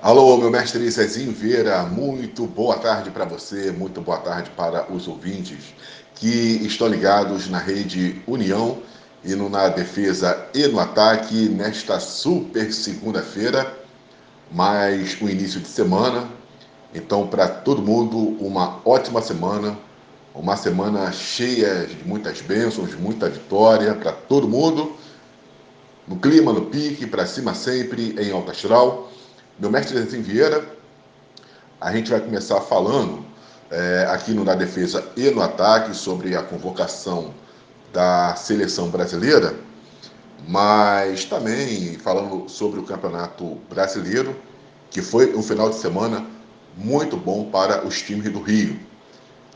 Alô, meu mestre Zezinho Vieira, muito boa tarde para você, muito boa tarde para os ouvintes que estão ligados na rede União e no Na Defesa e no Ataque nesta super segunda-feira, mais o início de semana. Então, para todo mundo, uma ótima semana, uma semana cheia de muitas bênçãos, muita vitória para todo mundo, no clima, no pique, para cima sempre, em alta astral. Meu mestre Zezinho Vieira, a gente vai começar falando é, aqui no Na Defesa e no Ataque sobre a convocação da seleção brasileira, mas também falando sobre o Campeonato Brasileiro, que foi um final de semana muito bom para os times do Rio.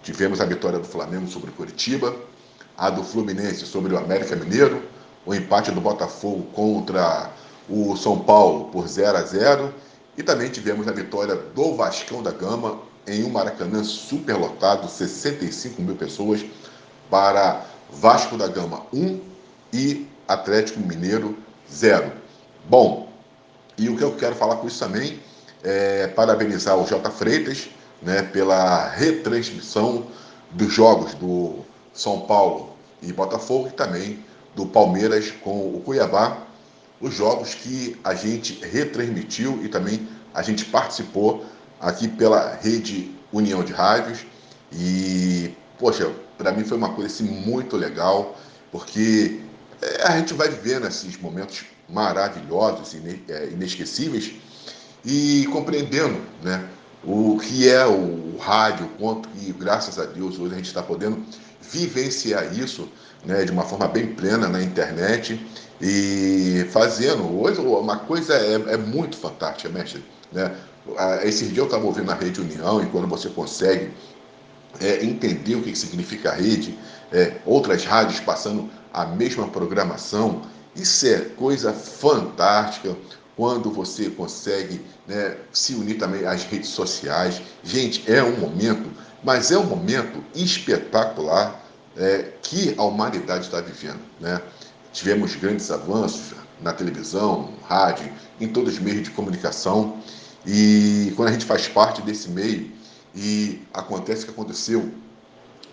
Tivemos a vitória do Flamengo sobre o Curitiba, a do Fluminense sobre o América Mineiro, o empate do Botafogo contra o São Paulo por 0 a 0 e também tivemos a vitória do Vascão da Gama em um Maracanã superlotado, 65 mil pessoas, para Vasco da Gama 1 e Atlético Mineiro 0. Bom, e o que eu quero falar com isso também é parabenizar o J. Freitas né, pela retransmissão dos jogos do São Paulo e Botafogo e também do Palmeiras com o Cuiabá os jogos que a gente retransmitiu e também a gente participou aqui pela rede União de Rádios. E, poxa, para mim foi uma coisa assim, muito legal, porque é, a gente vai vivendo esses momentos maravilhosos, é, inesquecíveis, e compreendendo né, o que é o rádio, quanto que, graças a Deus, hoje a gente está podendo vivenciar isso né, de uma forma bem plena na internet e fazendo. Hoje, uma coisa é, é muito fantástica, mestre. Né? Esse dia eu estava ouvindo na Rede União, e quando você consegue é, entender o que significa a rede, é, outras rádios passando a mesma programação, isso é coisa fantástica quando você consegue né, se unir também às redes sociais. Gente, é um momento, mas é um momento espetacular é, que a humanidade está vivendo. Né? Tivemos grandes avanços na televisão, no rádio, em todos os meios de comunicação. E quando a gente faz parte desse meio e acontece o que aconteceu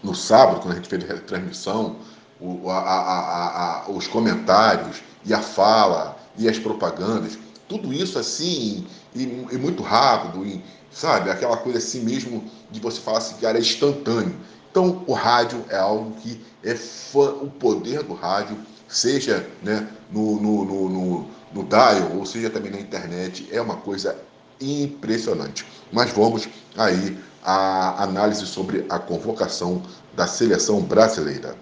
no sábado, quando a gente fez a transmissão, o, a, a, a, os comentários e a fala e as propagandas, tudo isso assim, e, e muito rápido, e, sabe, aquela coisa assim mesmo de você falar assim, cara, é instantâneo. Então, o rádio é algo que é fã, o poder do rádio, seja né, no, no, no, no, no dial, ou seja também na internet, é uma coisa impressionante. Mas vamos aí à análise sobre a convocação da seleção brasileira.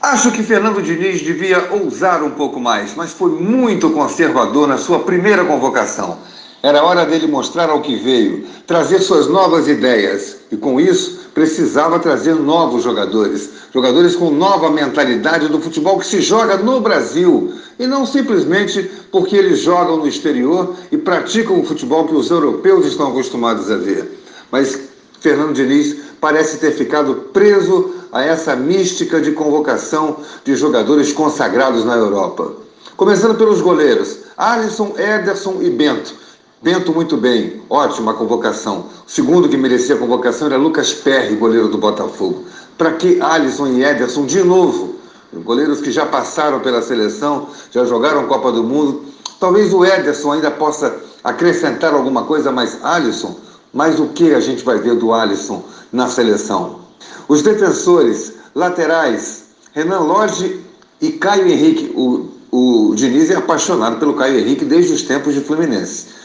Acho que Fernando Diniz devia ousar um pouco mais, mas foi muito conservador na sua primeira convocação. Era hora dele mostrar ao que veio, trazer suas novas ideias. E com isso, precisava trazer novos jogadores. Jogadores com nova mentalidade do futebol que se joga no Brasil. E não simplesmente porque eles jogam no exterior e praticam o futebol que os europeus estão acostumados a ver. Mas Fernando Diniz parece ter ficado preso a essa mística de convocação de jogadores consagrados na Europa. Começando pelos goleiros, Alisson, Ederson e Bento Bento muito bem, ótima convocação. O segundo que merecia a convocação era Lucas Perry, goleiro do Botafogo. Para que Alisson e Ederson de novo? Goleiros que já passaram pela seleção, já jogaram Copa do Mundo. Talvez o Ederson ainda possa acrescentar alguma coisa, mas Alisson, mas o que a gente vai ver do Alisson na seleção? Os defensores, laterais, Renan Lodge e Caio Henrique. O, o Diniz é apaixonado pelo Caio Henrique desde os tempos de Fluminense.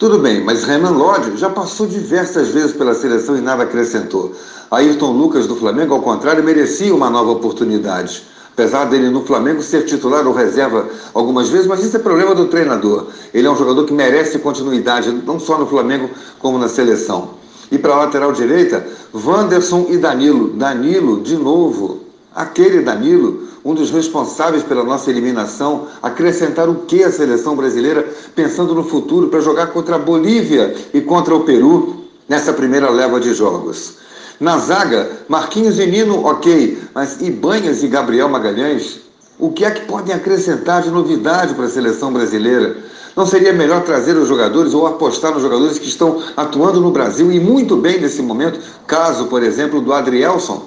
Tudo bem, mas Renan Lodge já passou diversas vezes pela seleção e nada acrescentou. Ayrton Lucas do Flamengo, ao contrário, merecia uma nova oportunidade. Apesar dele no Flamengo ser titular ou reserva algumas vezes, mas isso é problema do treinador. Ele é um jogador que merece continuidade, não só no Flamengo, como na seleção. E para a lateral direita, Wanderson e Danilo. Danilo, de novo. Aquele Danilo um dos responsáveis pela nossa eliminação, acrescentar o que a seleção brasileira pensando no futuro para jogar contra a Bolívia e contra o Peru nessa primeira leva de jogos. Na zaga, Marquinhos e Nino, ok, mas Ibanhas e Gabriel Magalhães, O que é que podem acrescentar de novidade para a seleção brasileira? Não seria melhor trazer os jogadores ou apostar nos jogadores que estão atuando no Brasil e muito bem nesse momento? Caso, por exemplo, do Adrielson.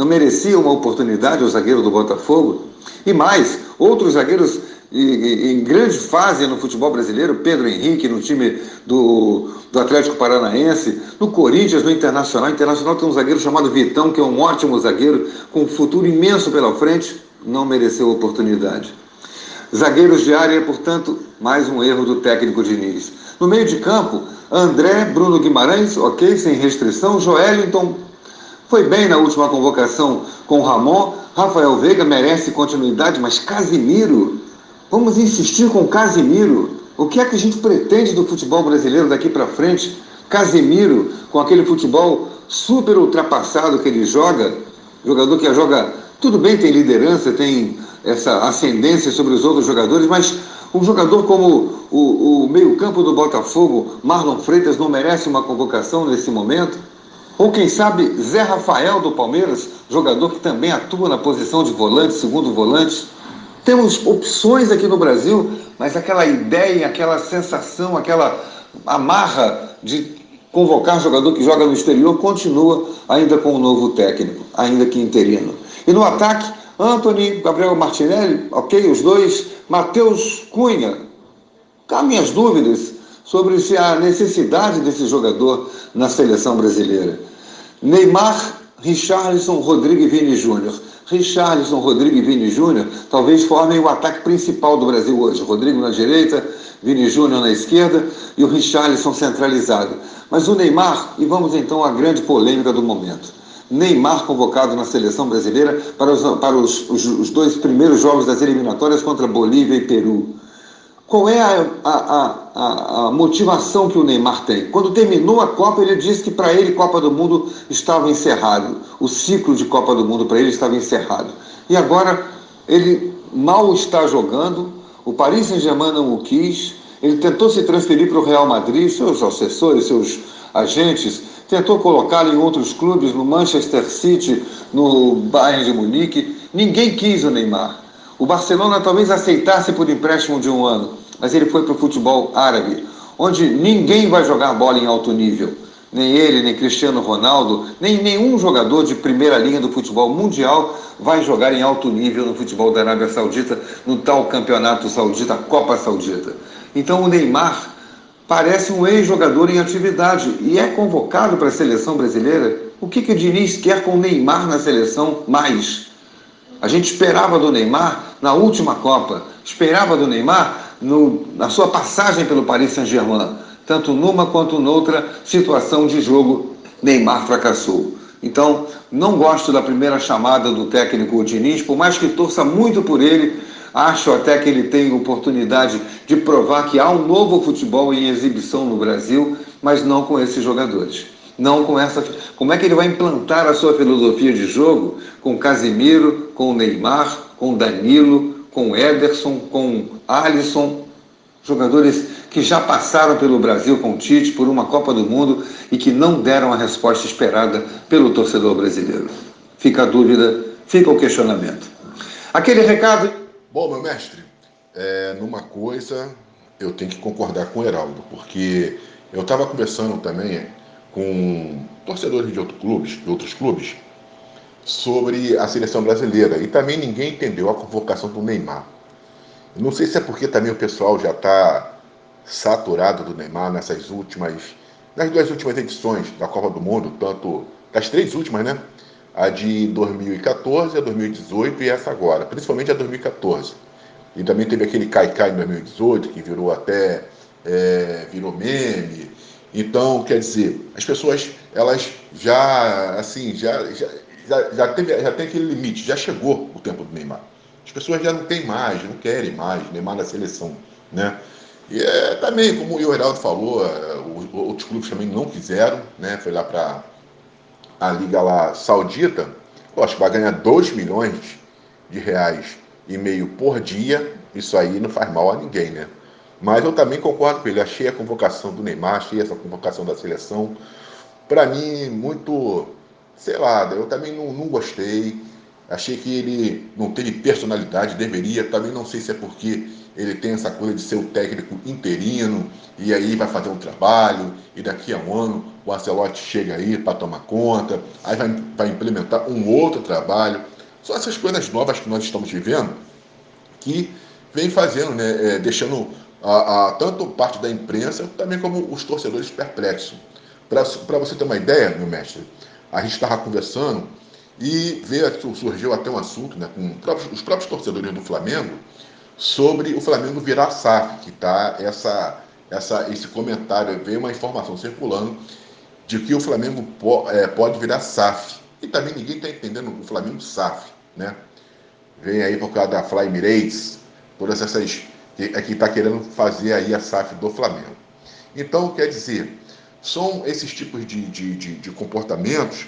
Não merecia uma oportunidade o zagueiro do Botafogo? E mais, outros zagueiros em grande fase no futebol brasileiro, Pedro Henrique no time do, do Atlético Paranaense, no Corinthians, no Internacional. Internacional tem um zagueiro chamado Vitão, que é um ótimo zagueiro, com um futuro imenso pela frente, não mereceu oportunidade. Zagueiros de área, portanto, mais um erro do técnico Diniz. No meio de campo, André, Bruno Guimarães, ok, sem restrição, Joelinton foi bem na última convocação com Ramon, Rafael Veiga merece continuidade, mas Casimiro Vamos insistir com Casimiro. O que é que a gente pretende do futebol brasileiro daqui para frente? Casemiro, com aquele futebol super ultrapassado que ele joga, jogador que joga, tudo bem, tem liderança, tem essa ascendência sobre os outros jogadores, mas um jogador como o, o meio-campo do Botafogo, Marlon Freitas, não merece uma convocação nesse momento? Ou quem sabe Zé Rafael do Palmeiras, jogador que também atua na posição de volante, segundo volante? Temos opções aqui no Brasil, mas aquela ideia, aquela sensação, aquela amarra de convocar jogador que joga no exterior continua ainda com o novo técnico, ainda que interino. E no ataque, Anthony, Gabriel Martinelli, ok, os dois, Matheus Cunha. Há minhas dúvidas sobre se há necessidade desse jogador na seleção brasileira. Neymar, Richarlison, Rodrigo e Vini Júnior. Richarlison, Rodrigo e Vini Júnior talvez formem o ataque principal do Brasil hoje. Rodrigo na direita, Vini Júnior na esquerda e o Richarlison centralizado. Mas o Neymar, e vamos então à grande polêmica do momento. Neymar convocado na seleção brasileira para os, para os, os, os dois primeiros jogos das eliminatórias contra Bolívia e Peru. Qual é a, a, a, a, motivação que o Neymar tem? Quando terminou a Copa, ele disse que para ele Copa do Mundo estava encerrado. O ciclo de Copa do Mundo para ele estava encerrado. E agora ele mal está jogando, o Paris Saint-Germain não o quis, ele tentou se transferir para o Real Madrid, seus assessores, seus agentes, tentou colocá-lo em outros clubes, no Manchester City, no Bayern de Munique. Ninguém quis o Neymar. O Barcelona talvez aceitasse por empréstimo de um ano, mas ele foi para o futebol árabe, onde ninguém vai jogar bola em alto nível. Nem ele, nem Cristiano Ronaldo, nem nenhum jogador de primeira linha do futebol mundial vai jogar em alto nível no futebol da Arábia Saudita, no tal campeonato saudita, Copa Saudita. Então o Neymar parece um ex-jogador em atividade e é convocado para a seleção brasileira. O que, que o Diniz quer com o Neymar na seleção mais? A gente esperava do Neymar na última Copa, esperava do Neymar no, na sua passagem pelo Paris Saint-Germain. Tanto numa quanto noutra situação de jogo, Neymar fracassou. Então, não gosto da primeira chamada do técnico Diniz, por mais que torça muito por ele, acho até que ele tem oportunidade de provar que há um novo futebol em exibição no Brasil, mas não com esses jogadores. Não com essa. Como é que ele vai implantar a sua filosofia de jogo com Casimiro, com Neymar, com Danilo, com Ederson, com Alisson, jogadores que já passaram pelo Brasil com Tite por uma Copa do Mundo e que não deram a resposta esperada pelo torcedor brasileiro. Fica a dúvida, fica o questionamento. Aquele recado. Bom, meu mestre, é, numa coisa eu tenho que concordar com o Heraldo, porque eu estava conversando também com torcedores de outros clubes, de outros clubes, sobre a seleção brasileira. E também ninguém entendeu a convocação do Neymar. Não sei se é porque também o pessoal já está saturado do Neymar nessas últimas, nas duas últimas edições da Copa do Mundo, tanto das três últimas, né? A de 2014, a 2018 e essa agora, principalmente a 2014. E também teve aquele Kaikai em 2018, que virou até é, virou meme, então, quer dizer, as pessoas, elas já, assim, já, já, já, já, teve, já tem aquele limite, já chegou o tempo do Neymar. As pessoas já não têm mais, não querem mais Neymar na seleção, né? E é, também, como o Heraldo falou, é, outros clubes também não quiseram, né? Foi lá para a liga lá saudita, acho que vai ganhar 2 milhões de reais e meio por dia, isso aí não faz mal a ninguém, né? Mas eu também concordo com ele. Achei a convocação do Neymar, achei essa convocação da seleção, para mim, muito, sei lá, eu também não, não gostei. Achei que ele não teve personalidade, deveria. Também não sei se é porque ele tem essa coisa de ser o técnico interino e aí vai fazer um trabalho e daqui a um ano o Ancelotti chega aí para tomar conta, aí vai, vai implementar um outro trabalho. São essas coisas novas que nós estamos vivendo que vem fazendo, né, é, deixando a, a, tanto parte da imprensa também como os torcedores perplexos. Para você ter uma ideia, meu mestre, a gente estava conversando e veio, surgiu até um assunto né, com os próprios torcedores do Flamengo sobre o Flamengo virar SAF, que está essa, essa, esse comentário, veio uma informação circulando de que o Flamengo po, é, pode virar SAF. E também ninguém está entendendo o Flamengo SAF, né? Vem aí por causa da Fly Emirates, todas essas é que está querendo fazer aí a SAF do Flamengo. Então, quer dizer, são esses tipos de, de, de, de comportamentos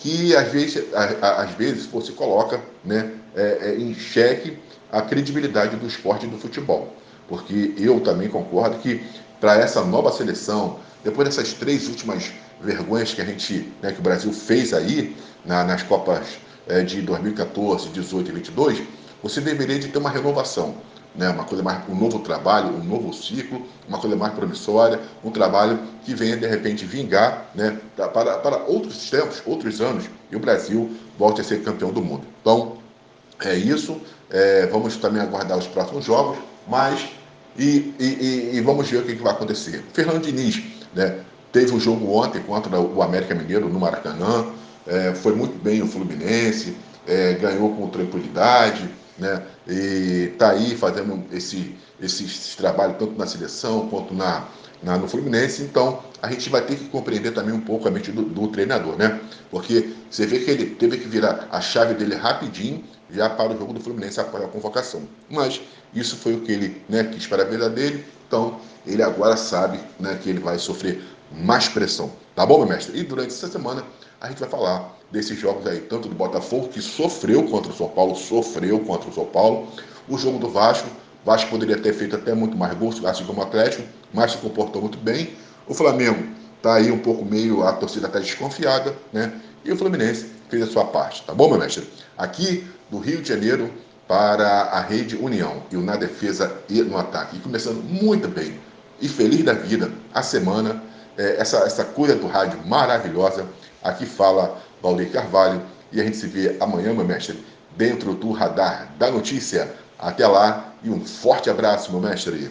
que às vezes, às vezes você coloca né, é, é, em xeque a credibilidade do esporte e do futebol. Porque eu também concordo que para essa nova seleção, depois dessas três últimas vergonhas que a gente, né, que o Brasil fez aí na, nas Copas é, de 2014, 18 e 22, você deveria de ter uma renovação né, uma coisa mais, um novo trabalho, um novo ciclo, uma coisa mais promissória, um trabalho que venha de repente vingar né, para, para outros tempos, outros anos, e o Brasil volte a ser campeão do mundo. Então, é isso. É, vamos também aguardar os próximos jogos, mas e, e, e vamos ver o que, que vai acontecer. Fernando Diniz né, teve um jogo ontem contra o América Mineiro no Maracanã, é, foi muito bem o Fluminense, é, ganhou com tranquilidade, né? E está aí fazendo esse, esse, esse, trabalho tanto na seleção quanto na, na, no Fluminense. Então, a gente vai ter que compreender também um pouco a mente do, do, treinador, né? Porque você vê que ele teve que virar a chave dele rapidinho já para o jogo do Fluminense após a convocação. Mas isso foi o que ele né, quis para a vida dele. Então, ele agora sabe né, que ele vai sofrer mais pressão. Tá bom, meu mestre? E durante essa semana a gente vai falar desses jogos aí, tanto do Botafogo, que sofreu contra o São Paulo, sofreu contra o São Paulo, o jogo do Vasco, Vasco poderia ter feito até muito mais gols, assim como o Atlético, mas se comportou muito bem. O Flamengo está aí um pouco meio, a torcida está desconfiada, né? E o Fluminense fez a sua parte, tá bom, meu mestre? Aqui do Rio de Janeiro para a Rede União, e o Na Defesa e no Ataque. E começando muito bem e feliz da vida a semana, é, essa, essa coisa do rádio maravilhosa. Aqui fala Valdir Carvalho. E a gente se vê amanhã, meu mestre, dentro do radar da notícia. Até lá e um forte abraço, meu mestre.